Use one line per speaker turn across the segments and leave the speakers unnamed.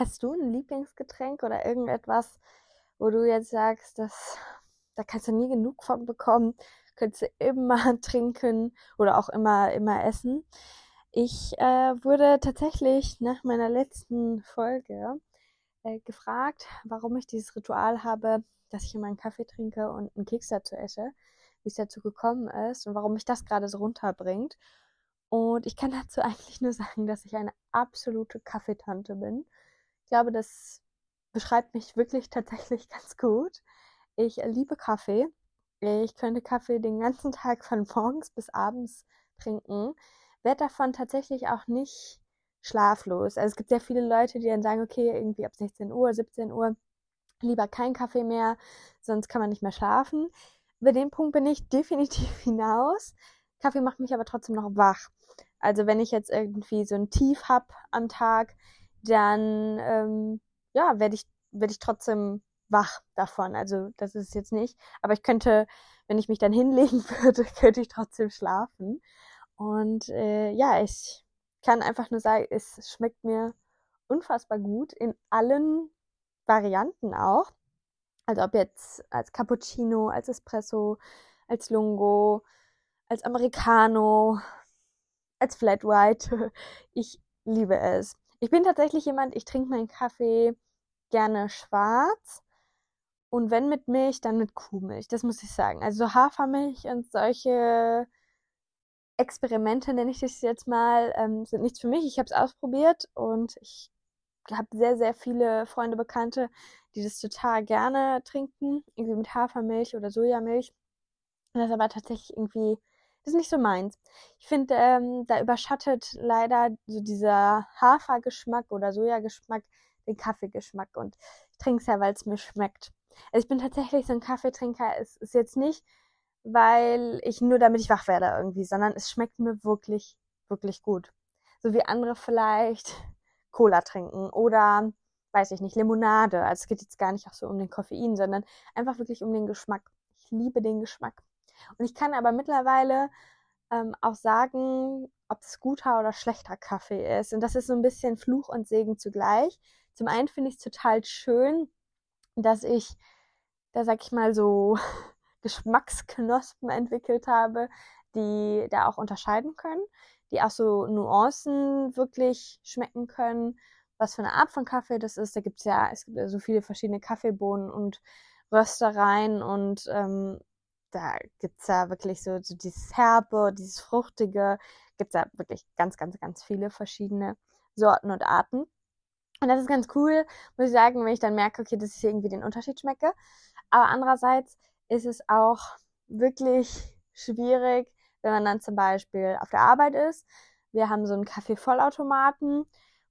hast du ein Lieblingsgetränk oder irgendetwas, wo du jetzt sagst, dass da kannst du nie genug von bekommen, könntest du immer trinken oder auch immer, immer essen. Ich äh, wurde tatsächlich nach meiner letzten Folge äh, gefragt, warum ich dieses Ritual habe, dass ich immer einen Kaffee trinke und einen Keks dazu esse, wie es dazu gekommen ist und warum mich das gerade so runterbringt. Und ich kann dazu eigentlich nur sagen, dass ich eine absolute Kaffeetante bin. Ich glaube, das beschreibt mich wirklich tatsächlich ganz gut. Ich liebe Kaffee. Ich könnte Kaffee den ganzen Tag von morgens bis abends trinken werde davon tatsächlich auch nicht schlaflos. Also es gibt sehr viele Leute, die dann sagen, okay, irgendwie ab 16 Uhr, 17 Uhr lieber kein Kaffee mehr, sonst kann man nicht mehr schlafen. Über den Punkt bin ich definitiv hinaus. Kaffee macht mich aber trotzdem noch wach. Also wenn ich jetzt irgendwie so ein Tief habe am Tag, dann ähm, ja, werde ich, werd ich trotzdem wach davon. Also das ist es jetzt nicht. Aber ich könnte, wenn ich mich dann hinlegen würde, könnte ich trotzdem schlafen. Und äh, ja, ich kann einfach nur sagen, es schmeckt mir unfassbar gut in allen Varianten auch. Also ob jetzt als Cappuccino, als Espresso, als Lungo, als Americano, als Flat White. Ich liebe es. Ich bin tatsächlich jemand, ich trinke meinen Kaffee gerne schwarz. Und wenn mit Milch, dann mit Kuhmilch. Das muss ich sagen. Also Hafermilch und solche Experimente, nenne ich das jetzt mal, ähm, sind nichts für mich. Ich habe es ausprobiert und ich habe sehr, sehr viele Freunde, Bekannte, die das total gerne trinken, irgendwie mit Hafermilch oder Sojamilch. Das ist aber tatsächlich irgendwie, das ist nicht so meins. Ich finde, ähm, da überschattet leider so dieser Hafergeschmack oder Sojageschmack den Kaffeegeschmack und ich trinke es ja, weil es mir schmeckt. Also ich bin tatsächlich so ein Kaffeetrinker. Es ist jetzt nicht weil ich nur damit ich wach werde irgendwie, sondern es schmeckt mir wirklich, wirklich gut. So wie andere vielleicht Cola trinken oder, weiß ich nicht, Limonade. Also es geht jetzt gar nicht auch so um den Koffein, sondern einfach wirklich um den Geschmack. Ich liebe den Geschmack. Und ich kann aber mittlerweile ähm, auch sagen, ob es guter oder schlechter Kaffee ist. Und das ist so ein bisschen Fluch und Segen zugleich. Zum einen finde ich es total schön, dass ich, da sag ich mal so, Geschmacksknospen entwickelt habe, die da auch unterscheiden können, die auch so Nuancen wirklich schmecken können, was für eine Art von Kaffee das ist. Da gibt's ja, es gibt ja so viele verschiedene Kaffeebohnen und Röstereien und ähm, da gibt's ja wirklich so, so dieses Herbe, dieses Fruchtige, gibt's ja wirklich ganz, ganz, ganz viele verschiedene Sorten und Arten. Und das ist ganz cool, muss ich sagen, wenn ich dann merke, okay, dass ich irgendwie den Unterschied schmecke. Aber andererseits ist es auch wirklich schwierig, wenn man dann zum Beispiel auf der Arbeit ist. Wir haben so einen Kaffee-Vollautomaten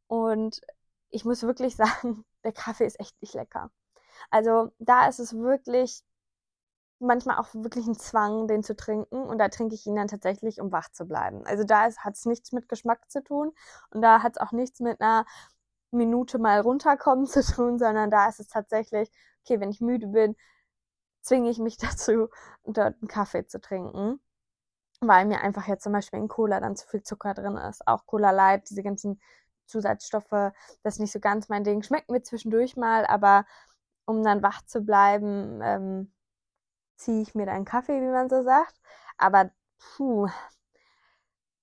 und ich muss wirklich sagen, der Kaffee ist echt nicht lecker. Also da ist es wirklich manchmal auch wirklich ein Zwang, den zu trinken. Und da trinke ich ihn dann tatsächlich, um wach zu bleiben. Also da hat es nichts mit Geschmack zu tun. Und da hat es auch nichts mit einer Minute mal runterkommen zu tun, sondern da ist es tatsächlich, okay, wenn ich müde bin, zwinge ich mich dazu, dort einen Kaffee zu trinken, weil mir einfach jetzt zum Beispiel in Cola dann zu viel Zucker drin ist. Auch Cola Light, diese ganzen Zusatzstoffe, das ist nicht so ganz mein Ding. Schmeckt mir zwischendurch mal, aber um dann wach zu bleiben, ähm, ziehe ich mir dann Kaffee, wie man so sagt. Aber puh,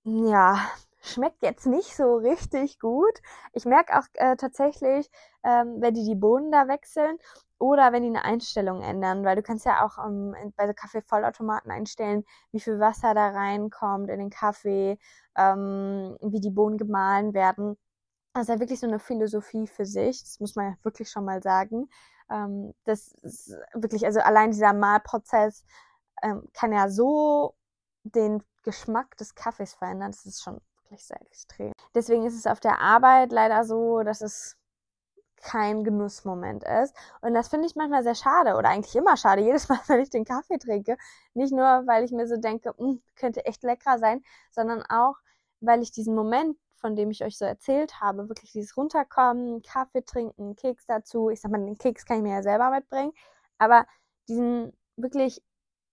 ja, schmeckt jetzt nicht so richtig gut. Ich merke auch äh, tatsächlich, ähm, wenn die die Bohnen da wechseln oder wenn die eine Einstellung ändern, weil du kannst ja auch ähm, bei so Kaffee-Vollautomaten einstellen, wie viel Wasser da reinkommt in den Kaffee, ähm, wie die Bohnen gemahlen werden. Das ist ja wirklich so eine Philosophie für sich. Das muss man ja wirklich schon mal sagen. Ähm, das ist wirklich, also allein dieser Mahlprozess ähm, kann ja so den Geschmack des Kaffees verändern. Das ist schon wirklich sehr extrem. Deswegen ist es auf der Arbeit leider so, dass es kein Genussmoment ist. Und das finde ich manchmal sehr schade oder eigentlich immer schade, jedes Mal, wenn ich den Kaffee trinke. Nicht nur, weil ich mir so denke, hm, könnte echt lecker sein, sondern auch, weil ich diesen Moment, von dem ich euch so erzählt habe, wirklich dieses Runterkommen, Kaffee trinken, Keks dazu. Ich sag mal, den Keks kann ich mir ja selber mitbringen, aber diesen wirklich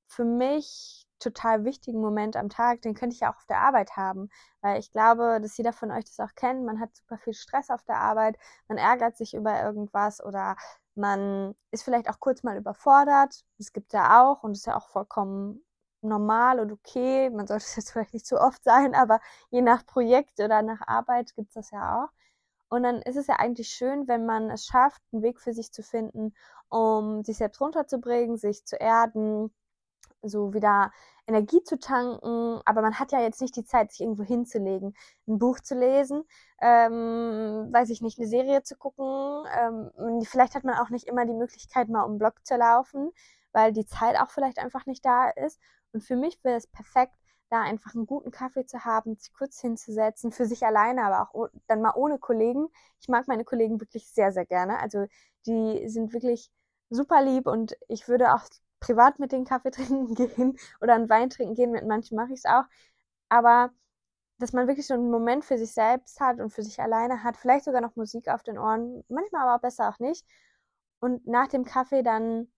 für mich total wichtigen Moment am Tag, den könnte ich ja auch auf der Arbeit haben. Weil ich glaube, dass jeder von euch das auch kennt. Man hat super viel Stress auf der Arbeit, man ärgert sich über irgendwas oder man ist vielleicht auch kurz mal überfordert. Das gibt ja auch und ist ja auch vollkommen normal und okay. Man sollte es jetzt vielleicht nicht zu oft sein, aber je nach Projekt oder nach Arbeit gibt es das ja auch. Und dann ist es ja eigentlich schön, wenn man es schafft, einen Weg für sich zu finden, um sich selbst runterzubringen, sich zu erden, so wieder Energie zu tanken, aber man hat ja jetzt nicht die Zeit, sich irgendwo hinzulegen, ein Buch zu lesen, ähm, weiß ich nicht, eine Serie zu gucken. Ähm, vielleicht hat man auch nicht immer die Möglichkeit, mal um Block zu laufen, weil die Zeit auch vielleicht einfach nicht da ist. Und für mich wäre es perfekt, da einfach einen guten Kaffee zu haben, sich kurz hinzusetzen, für sich alleine, aber auch dann mal ohne Kollegen. Ich mag meine Kollegen wirklich sehr, sehr gerne. Also die sind wirklich super lieb und ich würde auch privat mit den Kaffee trinken gehen oder einen Wein trinken gehen. Mit manchen mache ich es auch. Aber dass man wirklich so einen Moment für sich selbst hat und für sich alleine hat, vielleicht sogar noch Musik auf den Ohren, manchmal aber besser auch nicht. Und nach dem Kaffee dann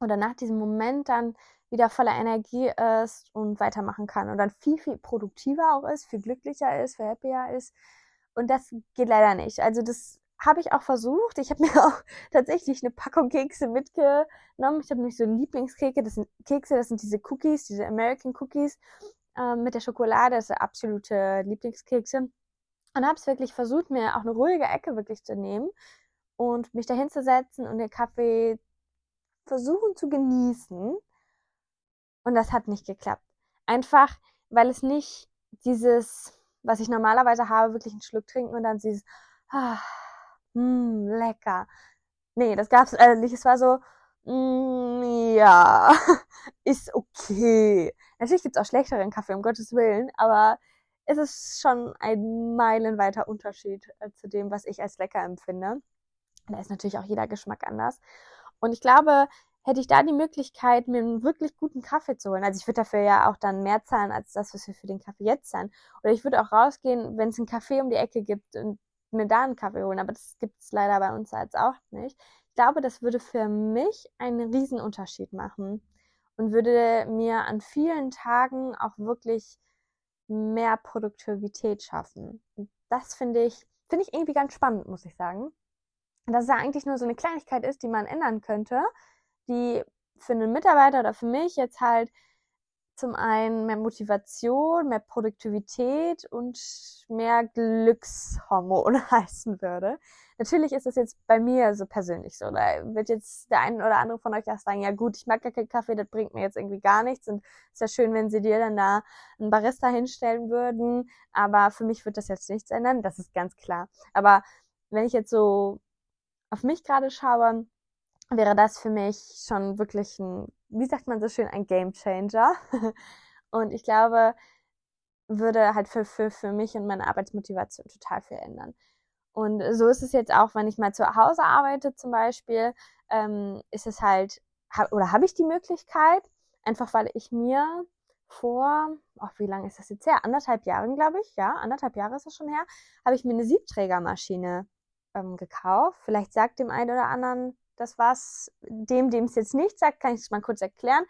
oder nach diesem Moment dann wieder voller Energie ist und weitermachen kann und dann viel, viel produktiver auch ist, viel glücklicher ist, viel happier ist. Und das geht leider nicht. Also das habe ich auch versucht. Ich habe mir auch tatsächlich eine Packung Kekse mitgenommen. Ich habe nämlich so Lieblingskekse, das sind Kekse, das sind diese Cookies, diese American Cookies äh, mit der Schokolade, das sind absolute Lieblingskekse. Und habe es wirklich versucht, mir auch eine ruhige Ecke wirklich zu nehmen und mich da hinzusetzen und den Kaffee versuchen zu genießen. Und das hat nicht geklappt. Einfach, weil es nicht dieses, was ich normalerweise habe, wirklich einen Schluck trinken und dann dieses, ah, mm, lecker. Nee, das gab's äh, nicht. Es war so, mm, ja, ist okay. Natürlich gibt's auch schlechteren Kaffee, um Gottes Willen, aber es ist schon ein meilenweiter Unterschied äh, zu dem, was ich als lecker empfinde. Da ist natürlich auch jeder Geschmack anders. Und ich glaube, hätte ich da die Möglichkeit, mir einen wirklich guten Kaffee zu holen. Also ich würde dafür ja auch dann mehr zahlen als das, was wir für den Kaffee jetzt zahlen. Oder ich würde auch rausgehen, wenn es einen Kaffee um die Ecke gibt und mir da einen Kaffee holen, aber das gibt es leider bei uns jetzt auch nicht. Ich glaube, das würde für mich einen riesen Unterschied machen und würde mir an vielen Tagen auch wirklich mehr Produktivität schaffen. Und das finde ich, finde ich irgendwie ganz spannend, muss ich sagen. Dass es ja eigentlich nur so eine Kleinigkeit ist, die man ändern könnte, die für einen Mitarbeiter oder für mich jetzt halt zum einen mehr Motivation, mehr Produktivität und mehr Glückshormone heißen würde. Natürlich ist das jetzt bei mir so persönlich so. Da wird jetzt der eine oder andere von euch auch sagen, ja gut, ich mag gar keinen Kaffee, das bringt mir jetzt irgendwie gar nichts. Und es ist ja schön, wenn sie dir dann da einen Barista hinstellen würden. Aber für mich wird das jetzt nichts ändern, das ist ganz klar. Aber wenn ich jetzt so auf mich gerade schaue, wäre das für mich schon wirklich ein wie sagt man so schön, ein Game Changer. und ich glaube, würde halt für, für, für mich und meine Arbeitsmotivation total viel ändern. Und so ist es jetzt auch, wenn ich mal zu Hause arbeite zum Beispiel, ähm, ist es halt, oder habe ich die Möglichkeit, einfach weil ich mir vor, ach, wie lange ist das jetzt her? Anderthalb Jahren, glaube ich, ja, anderthalb Jahre ist das schon her, habe ich mir eine Siebträgermaschine ähm, gekauft. Vielleicht sagt dem einen oder anderen das war's. Dem, dem es jetzt nicht sagt, kann ich es mal kurz erklären.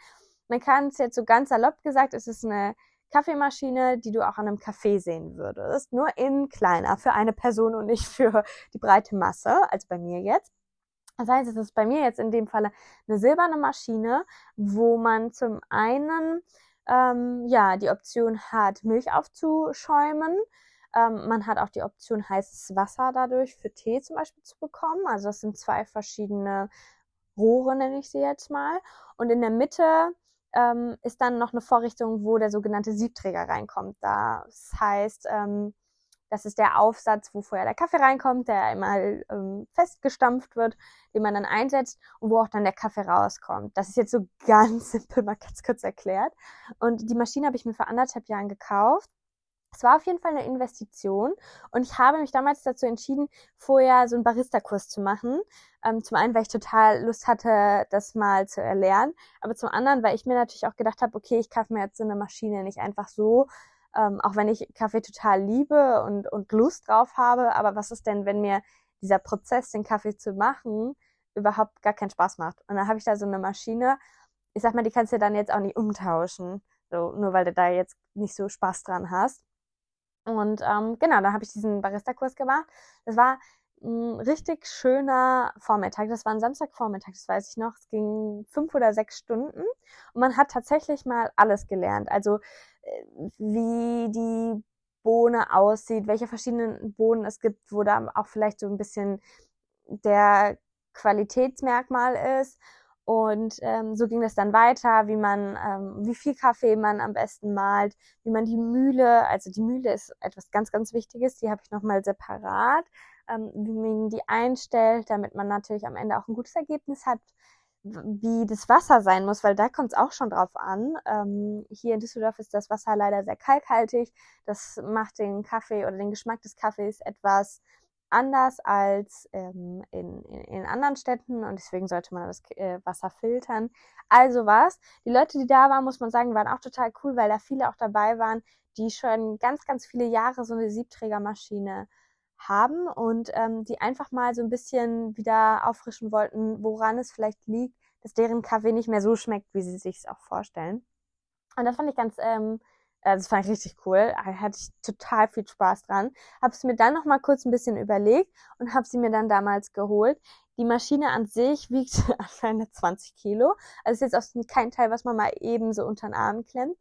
Man kann es jetzt so ganz salopp gesagt, es ist eine Kaffeemaschine, die du auch an einem Café sehen würdest. Nur in kleiner für eine Person und nicht für die breite Masse, also bei mir jetzt. Das heißt, es ist bei mir jetzt in dem Falle eine silberne Maschine, wo man zum einen ähm, ja die Option hat, Milch aufzuschäumen ähm, man hat auch die Option, heißes Wasser dadurch für Tee zum Beispiel zu bekommen. Also das sind zwei verschiedene Rohre, nenne ich sie jetzt mal. Und in der Mitte ähm, ist dann noch eine Vorrichtung, wo der sogenannte Siebträger reinkommt. Das heißt, ähm, das ist der Aufsatz, wo vorher der Kaffee reinkommt, der einmal ähm, festgestampft wird, den man dann einsetzt und wo auch dann der Kaffee rauskommt. Das ist jetzt so ganz simpel mal ganz kurz erklärt. Und die Maschine habe ich mir vor anderthalb Jahren gekauft es war auf jeden Fall eine Investition und ich habe mich damals dazu entschieden, vorher so einen Barista-Kurs zu machen. Ähm, zum einen, weil ich total Lust hatte, das mal zu erlernen, aber zum anderen, weil ich mir natürlich auch gedacht habe, okay, ich kaufe mir jetzt so eine Maschine nicht einfach so, ähm, auch wenn ich Kaffee total liebe und, und Lust drauf habe, aber was ist denn, wenn mir dieser Prozess, den Kaffee zu machen, überhaupt gar keinen Spaß macht? Und dann habe ich da so eine Maschine, ich sag mal, die kannst du dann jetzt auch nicht umtauschen So, nur weil du da jetzt nicht so Spaß dran hast. Und ähm, genau, dann habe ich diesen Barista-Kurs gemacht. Das war ein richtig schöner Vormittag. Das war ein Samstagvormittag, das weiß ich noch. Es ging fünf oder sechs Stunden und man hat tatsächlich mal alles gelernt. Also äh, wie die Bohne aussieht, welche verschiedenen Bohnen es gibt, wo da auch vielleicht so ein bisschen der Qualitätsmerkmal ist. Und ähm, so ging es dann weiter, wie man, ähm, wie viel Kaffee man am besten malt, wie man die Mühle, also die Mühle ist etwas ganz, ganz Wichtiges, die habe ich nochmal separat, ähm, wie man die einstellt, damit man natürlich am Ende auch ein gutes Ergebnis hat, wie das Wasser sein muss, weil da kommt es auch schon drauf an. Ähm, hier in Düsseldorf ist das Wasser leider sehr kalkhaltig. Das macht den Kaffee oder den Geschmack des Kaffees etwas anders als ähm, in, in, in, anderen Städten und deswegen sollte man das äh, Wasser filtern. Also was. Die Leute, die da waren, muss man sagen, waren auch total cool, weil da viele auch dabei waren, die schon ganz, ganz viele Jahre so eine Siebträgermaschine haben und ähm, die einfach mal so ein bisschen wieder auffrischen wollten, woran es vielleicht liegt, dass deren Kaffee nicht mehr so schmeckt, wie sie sich es auch vorstellen. Und das fand ich ganz ähm, äh, das fand ich richtig cool. Da hatte ich total viel Spaß dran. Habe es mir dann noch mal kurz ein bisschen überlegt und habe sie mir dann damals geholt. Die Maschine an sich wiegt anscheinend 20 Kilo. Also ist jetzt auch kein Teil, was man mal eben so unter den Arm klemmt.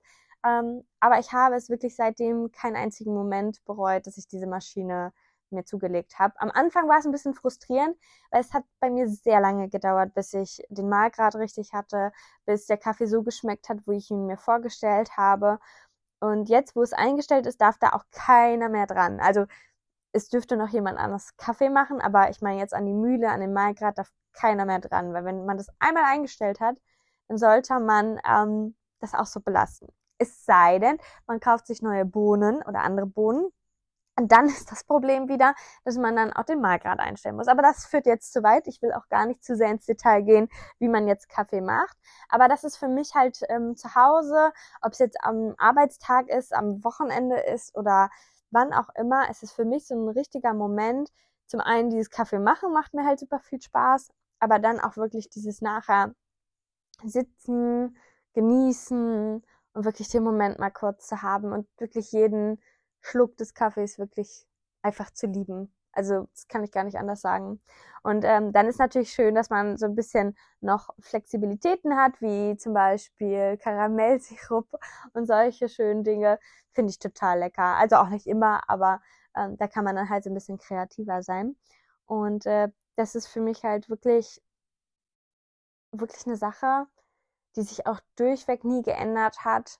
Ähm, aber ich habe es wirklich seitdem keinen einzigen Moment bereut, dass ich diese Maschine mir zugelegt habe. Am Anfang war es ein bisschen frustrierend, weil es hat bei mir sehr lange gedauert, bis ich den Mahlgrad richtig hatte, bis der Kaffee so geschmeckt hat, wo ich ihn mir vorgestellt habe. Und jetzt, wo es eingestellt ist, darf da auch keiner mehr dran. Also es dürfte noch jemand anderes Kaffee machen, aber ich meine jetzt an die Mühle, an den Mahlgrad darf keiner mehr dran, weil wenn man das einmal eingestellt hat, dann sollte man ähm, das auch so belassen. Es sei denn, man kauft sich neue Bohnen oder andere Bohnen, und dann ist das Problem wieder, dass man dann auch den Mahlgrad einstellen muss. Aber das führt jetzt zu weit. Ich will auch gar nicht zu sehr ins Detail gehen, wie man jetzt Kaffee macht. Aber das ist für mich halt ähm, zu Hause, ob es jetzt am Arbeitstag ist, am Wochenende ist oder wann auch immer, es ist für mich so ein richtiger Moment. Zum einen dieses Kaffee machen macht mir halt super viel Spaß, aber dann auch wirklich dieses nachher sitzen, genießen und wirklich den Moment mal kurz zu haben und wirklich jeden Schluck des Kaffees wirklich einfach zu lieben. Also das kann ich gar nicht anders sagen. Und ähm, dann ist natürlich schön, dass man so ein bisschen noch Flexibilitäten hat, wie zum Beispiel Karamellsirup und solche schönen Dinge. Finde ich total lecker. Also auch nicht immer, aber ähm, da kann man dann halt so ein bisschen kreativer sein. Und äh, das ist für mich halt wirklich, wirklich eine Sache, die sich auch durchweg nie geändert hat,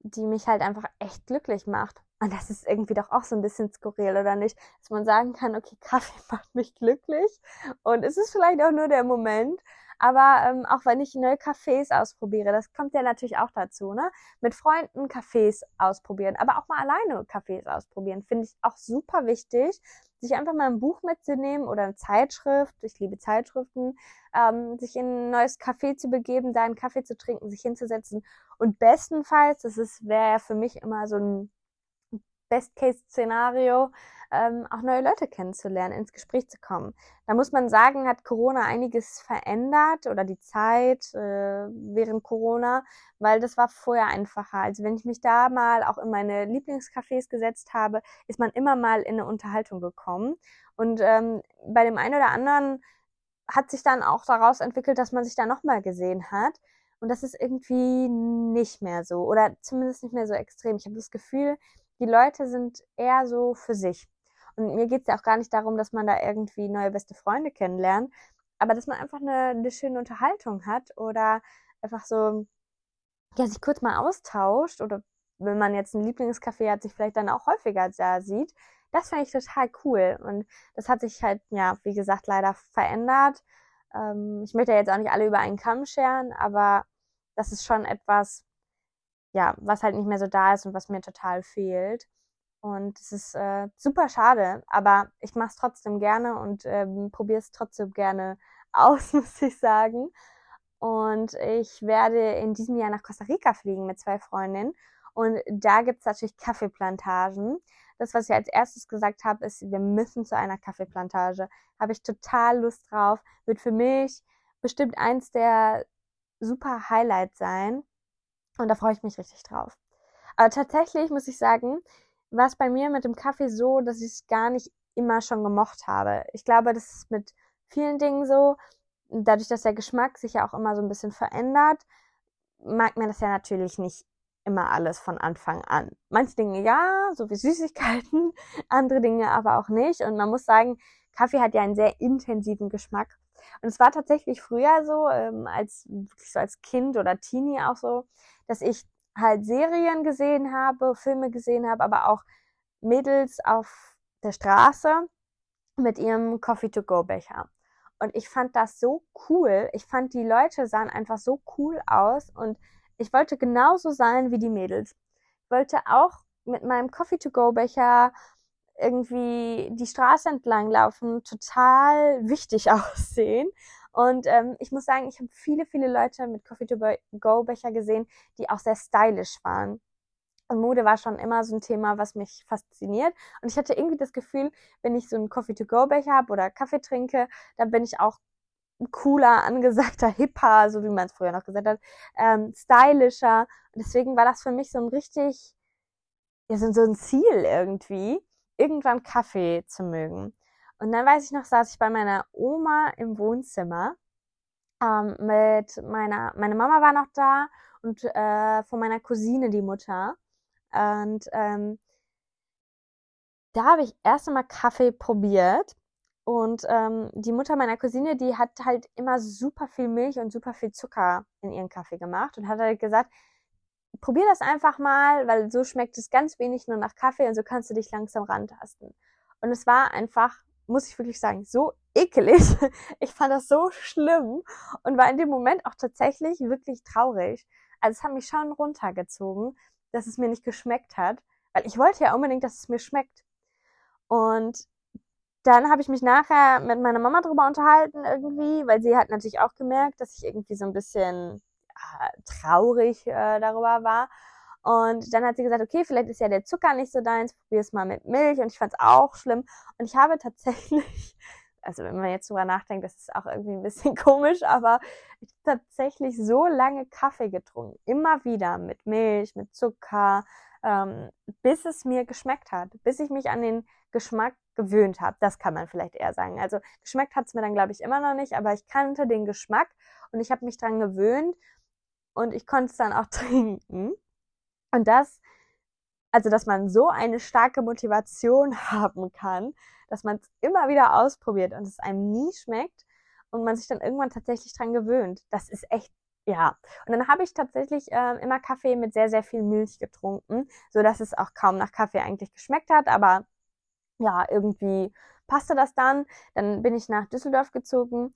die mich halt einfach echt glücklich macht. Und das ist irgendwie doch auch so ein bisschen skurril, oder nicht? Dass man sagen kann, okay, Kaffee macht mich glücklich. Und es ist vielleicht auch nur der Moment. Aber ähm, auch wenn ich neue Cafés ausprobiere, das kommt ja natürlich auch dazu, ne? Mit Freunden Cafés ausprobieren, aber auch mal alleine Cafés ausprobieren, finde ich auch super wichtig, sich einfach mal ein Buch mitzunehmen oder eine Zeitschrift, ich liebe Zeitschriften, ähm, sich in ein neues Café zu begeben, da einen Kaffee zu trinken, sich hinzusetzen und bestenfalls, das ist wäre ja für mich immer so ein Best-Case-Szenario, ähm, auch neue Leute kennenzulernen, ins Gespräch zu kommen. Da muss man sagen, hat Corona einiges verändert oder die Zeit äh, während Corona, weil das war vorher einfacher. Also wenn ich mich da mal auch in meine Lieblingscafés gesetzt habe, ist man immer mal in eine Unterhaltung gekommen. Und ähm, bei dem einen oder anderen hat sich dann auch daraus entwickelt, dass man sich da nochmal gesehen hat. Und das ist irgendwie nicht mehr so oder zumindest nicht mehr so extrem. Ich habe das Gefühl, die Leute sind eher so für sich. Und mir geht es ja auch gar nicht darum, dass man da irgendwie neue beste Freunde kennenlernt, aber dass man einfach eine, eine schöne Unterhaltung hat oder einfach so, ja, sich kurz mal austauscht oder wenn man jetzt ein Lieblingscafé hat, sich vielleicht dann auch häufiger da sieht. Das finde ich total cool. Und das hat sich halt, ja, wie gesagt, leider verändert. Ähm, ich möchte ja jetzt auch nicht alle über einen Kamm scheren, aber das ist schon etwas, ja, was halt nicht mehr so da ist und was mir total fehlt. Und es ist äh, super schade, aber ich mache es trotzdem gerne und ähm, probiere es trotzdem gerne aus, muss ich sagen. Und ich werde in diesem Jahr nach Costa Rica fliegen mit zwei Freundinnen. Und da gibt's natürlich Kaffeeplantagen. Das, was ich als erstes gesagt habe, ist, wir müssen zu einer Kaffeeplantage. Habe ich total Lust drauf. Wird für mich bestimmt eins der super Highlights sein. Und da freue ich mich richtig drauf. Aber tatsächlich muss ich sagen, war es bei mir mit dem Kaffee so, dass ich es gar nicht immer schon gemocht habe. Ich glaube, das ist mit vielen Dingen so. Dadurch, dass der Geschmack sich ja auch immer so ein bisschen verändert, mag man das ja natürlich nicht immer alles von Anfang an. Manche Dinge ja, so wie Süßigkeiten, andere Dinge aber auch nicht. Und man muss sagen, Kaffee hat ja einen sehr intensiven Geschmack. Und es war tatsächlich früher so, ähm, als so als Kind oder Teenie auch so, dass ich halt Serien gesehen habe, Filme gesehen habe, aber auch Mädels auf der Straße mit ihrem Coffee-to-go-Becher. Und ich fand das so cool. Ich fand, die Leute sahen einfach so cool aus und ich wollte genauso sein wie die Mädels. Ich wollte auch mit meinem Coffee-to-go-Becher irgendwie die Straße entlang laufen, total wichtig aussehen. Und ähm, ich muss sagen, ich habe viele, viele Leute mit Coffee-to-go-Becher gesehen, die auch sehr stylisch waren. Und Mode war schon immer so ein Thema, was mich fasziniert. Und ich hatte irgendwie das Gefühl, wenn ich so einen Coffee-to-go-Becher habe oder Kaffee trinke, dann bin ich auch cooler, angesagter, hipper, so wie man es früher noch gesagt hat, ähm, stylischer. Und deswegen war das für mich so ein richtig, ja, so, so ein Ziel irgendwie, irgendwann Kaffee zu mögen. Und dann weiß ich noch, saß ich bei meiner Oma im Wohnzimmer ähm, mit meiner, meine Mama war noch da und äh, von meiner Cousine die Mutter. Und ähm, da habe ich erst einmal Kaffee probiert. Und ähm, die Mutter meiner Cousine, die hat halt immer super viel Milch und super viel Zucker in ihren Kaffee gemacht und hat halt gesagt, probier das einfach mal, weil so schmeckt es ganz wenig nur nach Kaffee und so kannst du dich langsam rantasten. Und es war einfach muss ich wirklich sagen, so ekelig. Ich fand das so schlimm und war in dem Moment auch tatsächlich wirklich traurig. Also es hat mich schon runtergezogen, dass es mir nicht geschmeckt hat, weil ich wollte ja unbedingt, dass es mir schmeckt. Und dann habe ich mich nachher mit meiner Mama drüber unterhalten irgendwie, weil sie hat natürlich auch gemerkt, dass ich irgendwie so ein bisschen traurig äh, darüber war. Und dann hat sie gesagt, okay, vielleicht ist ja der Zucker nicht so deins, probier es mal mit Milch. Und ich fand es auch schlimm. Und ich habe tatsächlich, also wenn man jetzt drüber nachdenkt, das ist auch irgendwie ein bisschen komisch, aber ich habe tatsächlich so lange Kaffee getrunken. Immer wieder mit Milch, mit Zucker, ähm, bis es mir geschmeckt hat. Bis ich mich an den Geschmack gewöhnt habe. Das kann man vielleicht eher sagen. Also geschmeckt hat es mir dann, glaube ich, immer noch nicht, aber ich kannte den Geschmack und ich habe mich dran gewöhnt und ich konnte es dann auch trinken. Und das, also dass man so eine starke Motivation haben kann, dass man es immer wieder ausprobiert und es einem nie schmeckt und man sich dann irgendwann tatsächlich dran gewöhnt. Das ist echt ja, und dann habe ich tatsächlich äh, immer Kaffee mit sehr, sehr viel Milch getrunken, so dass es auch kaum nach Kaffee eigentlich geschmeckt hat, aber ja, irgendwie passte das dann. Dann bin ich nach Düsseldorf gezogen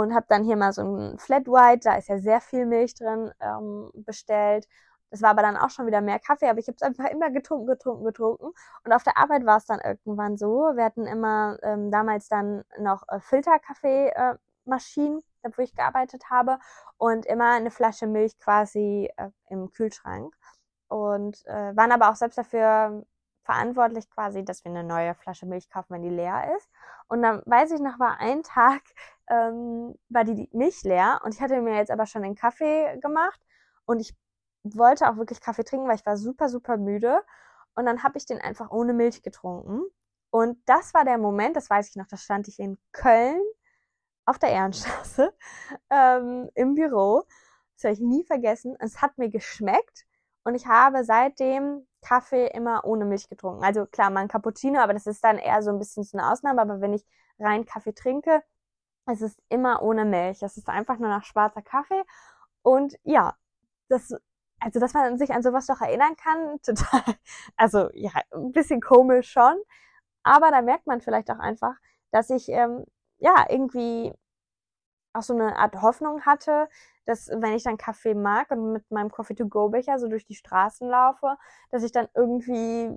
und habe dann hier mal so ein Flat White, da ist ja sehr viel Milch drin, ähm, bestellt das war aber dann auch schon wieder mehr Kaffee, aber ich habe es einfach immer getrunken, getrunken, getrunken. Und auf der Arbeit war es dann irgendwann so. Wir hatten immer ähm, damals dann noch äh, Filterkaffeemaschinen, äh, wo ich gearbeitet habe, und immer eine Flasche Milch quasi äh, im Kühlschrank. Und äh, waren aber auch selbst dafür verantwortlich quasi, dass wir eine neue Flasche Milch kaufen, wenn die leer ist. Und dann weiß ich noch, war ein Tag, ähm, war die Milch leer und ich hatte mir jetzt aber schon den Kaffee gemacht und ich wollte auch wirklich Kaffee trinken, weil ich war super, super müde. Und dann habe ich den einfach ohne Milch getrunken. Und das war der Moment, das weiß ich noch, da stand ich in Köln auf der Ehrenstraße ähm, im Büro. Das werde ich nie vergessen. Es hat mir geschmeckt und ich habe seitdem Kaffee immer ohne Milch getrunken. Also klar, mal ein Cappuccino, aber das ist dann eher so ein bisschen so eine Ausnahme. Aber wenn ich rein Kaffee trinke, es ist immer ohne Milch. Es ist einfach nur nach schwarzer Kaffee. Und ja, das also dass man sich an sowas doch erinnern kann, total, also ja, ein bisschen komisch schon, aber da merkt man vielleicht auch einfach, dass ich ähm, ja irgendwie auch so eine Art Hoffnung hatte, dass wenn ich dann Kaffee mag und mit meinem Coffee-to-go-Becher so durch die Straßen laufe, dass ich dann irgendwie,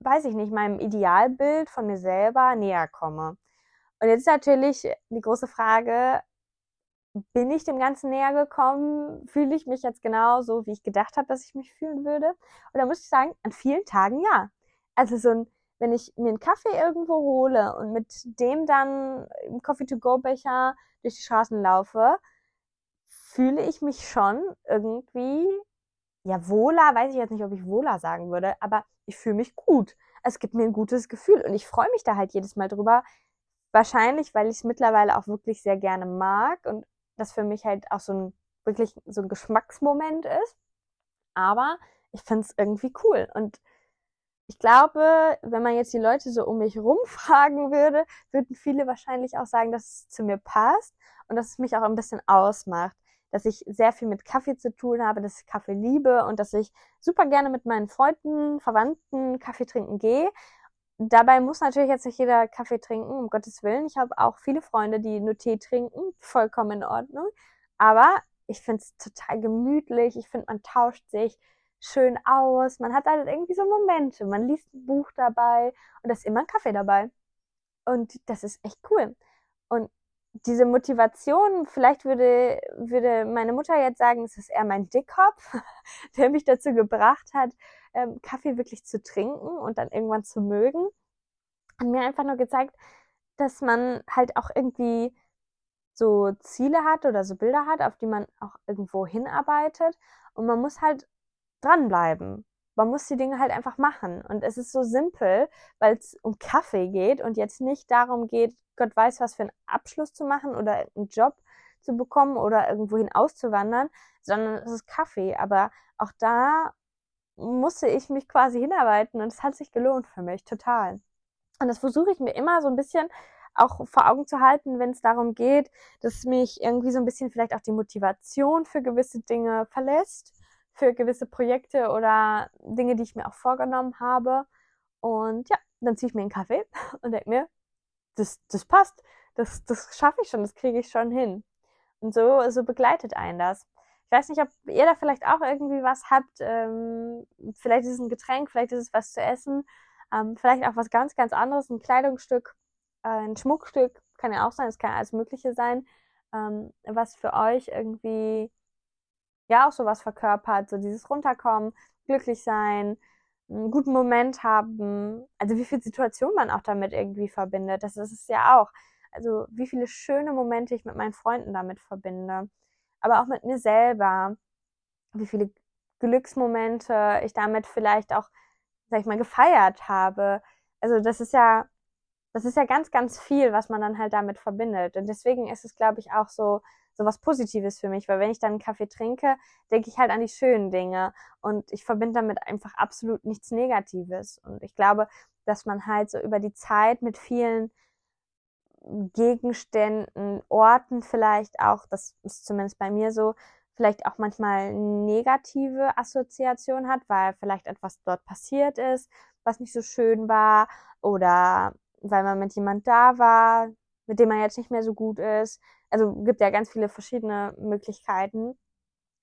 weiß ich nicht, meinem Idealbild von mir selber näher komme. Und jetzt ist natürlich die große Frage, bin ich dem Ganzen näher gekommen? Fühle ich mich jetzt genau so, wie ich gedacht habe, dass ich mich fühlen würde? Und da muss ich sagen, an vielen Tagen ja. Also so ein, wenn ich mir einen Kaffee irgendwo hole und mit dem dann im Coffee-to-go-Becher durch die Straßen laufe, fühle ich mich schon irgendwie ja, wohler, weiß ich jetzt nicht, ob ich wohler sagen würde, aber ich fühle mich gut. Es gibt mir ein gutes Gefühl und ich freue mich da halt jedes Mal drüber. Wahrscheinlich, weil ich es mittlerweile auch wirklich sehr gerne mag und das für mich halt auch so ein wirklich so ein Geschmacksmoment ist. Aber ich finde es irgendwie cool und ich glaube, wenn man jetzt die Leute so um mich rumfragen würde, würden viele wahrscheinlich auch sagen, dass es zu mir passt und dass es mich auch ein bisschen ausmacht. Dass ich sehr viel mit Kaffee zu tun habe, dass ich Kaffee liebe und dass ich super gerne mit meinen Freunden, Verwandten Kaffee trinken gehe. Dabei muss natürlich jetzt nicht jeder Kaffee trinken, um Gottes Willen. Ich habe auch viele Freunde, die nur Tee trinken, vollkommen in Ordnung. Aber ich finde es total gemütlich. Ich finde, man tauscht sich schön aus. Man hat halt irgendwie so Momente. Man liest ein Buch dabei und da ist immer ein Kaffee dabei. Und das ist echt cool. Und diese Motivation, vielleicht würde, würde meine Mutter jetzt sagen, es ist eher mein Dickkopf, der mich dazu gebracht hat, ähm, Kaffee wirklich zu trinken und dann irgendwann zu mögen. Hat mir einfach nur gezeigt, dass man halt auch irgendwie so Ziele hat oder so Bilder hat, auf die man auch irgendwo hinarbeitet. Und man muss halt dranbleiben. Man muss die Dinge halt einfach machen. Und es ist so simpel, weil es um Kaffee geht und jetzt nicht darum geht, Gott weiß, was für einen Abschluss zu machen oder einen Job zu bekommen oder irgendwohin auszuwandern, sondern es ist Kaffee. Aber auch da musste ich mich quasi hinarbeiten und es hat sich gelohnt für mich, total. Und das versuche ich mir immer so ein bisschen auch vor Augen zu halten, wenn es darum geht, dass mich irgendwie so ein bisschen vielleicht auch die Motivation für gewisse Dinge verlässt für gewisse Projekte oder Dinge, die ich mir auch vorgenommen habe. Und ja, dann ziehe ich mir einen Kaffee und denke mir, das, das passt, das, das schaffe ich schon, das kriege ich schon hin. Und so, so begleitet einen das. Ich weiß nicht, ob ihr da vielleicht auch irgendwie was habt. Ähm, vielleicht ist es ein Getränk, vielleicht ist es was zu essen, ähm, vielleicht auch was ganz, ganz anderes, ein Kleidungsstück, äh, ein Schmuckstück, kann ja auch sein, es kann alles Mögliche sein, ähm, was für euch irgendwie ja auch sowas verkörpert, so dieses Runterkommen, glücklich sein, einen guten Moment haben, also wie viel Situation man auch damit irgendwie verbindet, das ist es ja auch. Also wie viele schöne Momente ich mit meinen Freunden damit verbinde, aber auch mit mir selber, wie viele Glücksmomente ich damit vielleicht auch, sag ich mal, gefeiert habe. Also das ist ja, das ist ja ganz, ganz viel, was man dann halt damit verbindet. Und deswegen ist es, glaube ich, auch so, so was Positives für mich, weil wenn ich dann einen Kaffee trinke, denke ich halt an die schönen Dinge und ich verbinde damit einfach absolut nichts Negatives. Und ich glaube, dass man halt so über die Zeit mit vielen Gegenständen, Orten vielleicht auch, das ist zumindest bei mir so, vielleicht auch manchmal negative Assoziation hat, weil vielleicht etwas dort passiert ist, was nicht so schön war oder weil man mit jemand da war, mit dem man jetzt nicht mehr so gut ist. Also gibt ja ganz viele verschiedene Möglichkeiten.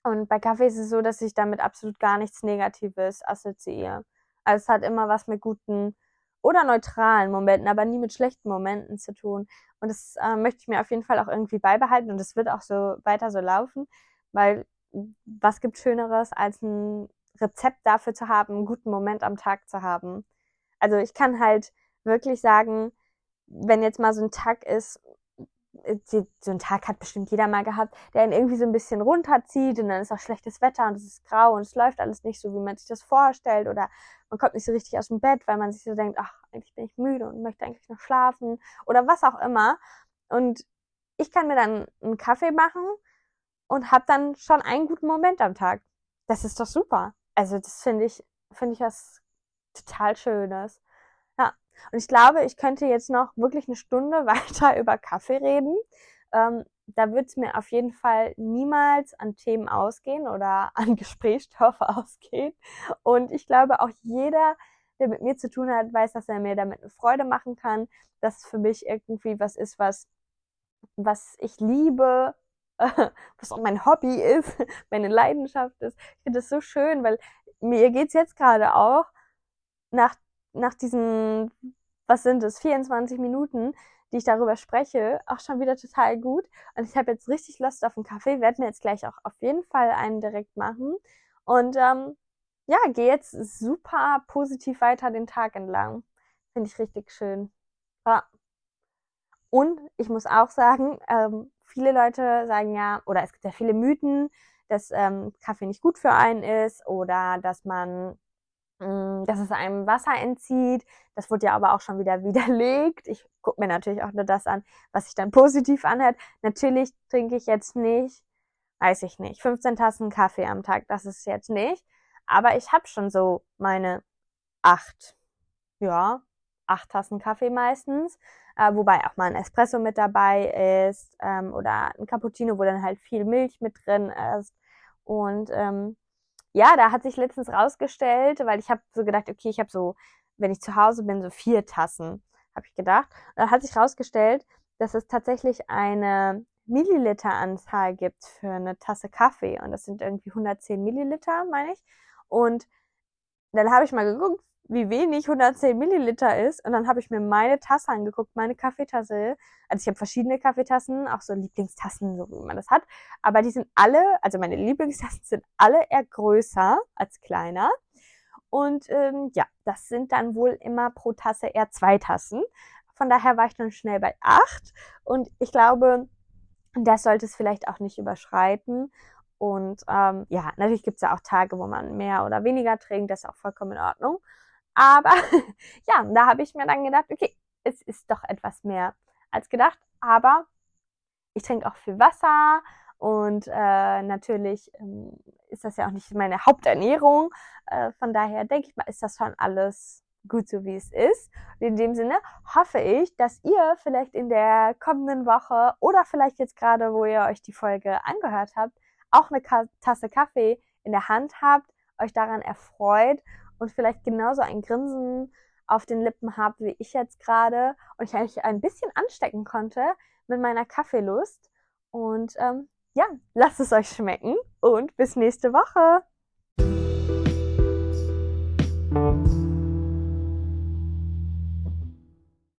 Und bei Kaffee ist es so, dass ich damit absolut gar nichts Negatives assoziiere. Also es hat immer was mit guten oder neutralen Momenten, aber nie mit schlechten Momenten zu tun. Und das äh, möchte ich mir auf jeden Fall auch irgendwie beibehalten und es wird auch so weiter so laufen, weil was gibt Schöneres, als ein Rezept dafür zu haben, einen guten Moment am Tag zu haben. Also ich kann halt wirklich sagen, wenn jetzt mal so ein Tag ist, so ein Tag hat bestimmt jeder mal gehabt, der ihn irgendwie so ein bisschen runterzieht und dann ist auch schlechtes Wetter und es ist grau und es läuft alles nicht so, wie man sich das vorstellt oder man kommt nicht so richtig aus dem Bett, weil man sich so denkt, ach, eigentlich bin ich müde und möchte eigentlich noch schlafen oder was auch immer. Und ich kann mir dann einen Kaffee machen und habe dann schon einen guten Moment am Tag. Das ist doch super. Also das finde ich, finde ich was total Schönes. Und ich glaube, ich könnte jetzt noch wirklich eine Stunde weiter über Kaffee reden. Ähm, da wird es mir auf jeden Fall niemals an Themen ausgehen oder an Gesprächsstoff ausgehen. Und ich glaube, auch jeder, der mit mir zu tun hat, weiß, dass er mir damit eine Freude machen kann, dass es für mich irgendwie was ist, was, was ich liebe, was auch mein Hobby ist, meine Leidenschaft ist. Ich finde das so schön, weil mir geht's jetzt gerade auch nach nach diesen, was sind es, 24 Minuten, die ich darüber spreche, auch schon wieder total gut. Und ich habe jetzt richtig Lust auf einen Kaffee, werde mir jetzt gleich auch auf jeden Fall einen direkt machen. Und ähm, ja, gehe jetzt super positiv weiter den Tag entlang. Finde ich richtig schön. Ja. Und ich muss auch sagen, ähm, viele Leute sagen ja, oder es gibt ja viele Mythen, dass ähm, Kaffee nicht gut für einen ist oder dass man dass es einem Wasser entzieht. Das wurde ja aber auch schon wieder widerlegt. Ich gucke mir natürlich auch nur das an, was sich dann positiv anhört. Natürlich trinke ich jetzt nicht, weiß ich nicht, 15 Tassen Kaffee am Tag. Das ist jetzt nicht. Aber ich habe schon so meine acht, ja, acht Tassen Kaffee meistens äh, wobei auch mal ein Espresso mit dabei ist ähm, oder ein Cappuccino, wo dann halt viel Milch mit drin ist. Und ähm, ja, da hat sich letztens rausgestellt, weil ich habe so gedacht, okay, ich habe so, wenn ich zu Hause bin, so vier Tassen, habe ich gedacht. Und da hat sich rausgestellt, dass es tatsächlich eine Milliliteranzahl gibt für eine Tasse Kaffee. Und das sind irgendwie 110 Milliliter, meine ich. Und dann habe ich mal geguckt, wie wenig 110 Milliliter ist. Und dann habe ich mir meine Tasse angeguckt, meine Kaffeetasse. Also ich habe verschiedene Kaffeetassen, auch so Lieblingstassen, so wie man das hat. Aber die sind alle, also meine Lieblingstassen sind alle eher größer als kleiner. Und ähm, ja, das sind dann wohl immer pro Tasse eher zwei Tassen. Von daher war ich dann schnell bei acht. Und ich glaube, das sollte es vielleicht auch nicht überschreiten. Und ähm, ja, natürlich gibt es ja auch Tage, wo man mehr oder weniger trinkt, das ist auch vollkommen in Ordnung. Aber ja, da habe ich mir dann gedacht, okay, es ist doch etwas mehr als gedacht. Aber ich trinke auch viel Wasser und äh, natürlich ähm, ist das ja auch nicht meine Haupternährung. Äh, von daher denke ich mal, ist das schon alles gut so, wie es ist. Und in dem Sinne hoffe ich, dass ihr vielleicht in der kommenden Woche oder vielleicht jetzt gerade, wo ihr euch die Folge angehört habt, auch eine Ka Tasse Kaffee in der Hand habt, euch daran erfreut und vielleicht genauso ein Grinsen auf den Lippen habt wie ich jetzt gerade und ich euch ein bisschen anstecken konnte mit meiner Kaffeelust. Und ähm, ja, lasst es euch schmecken und bis nächste Woche.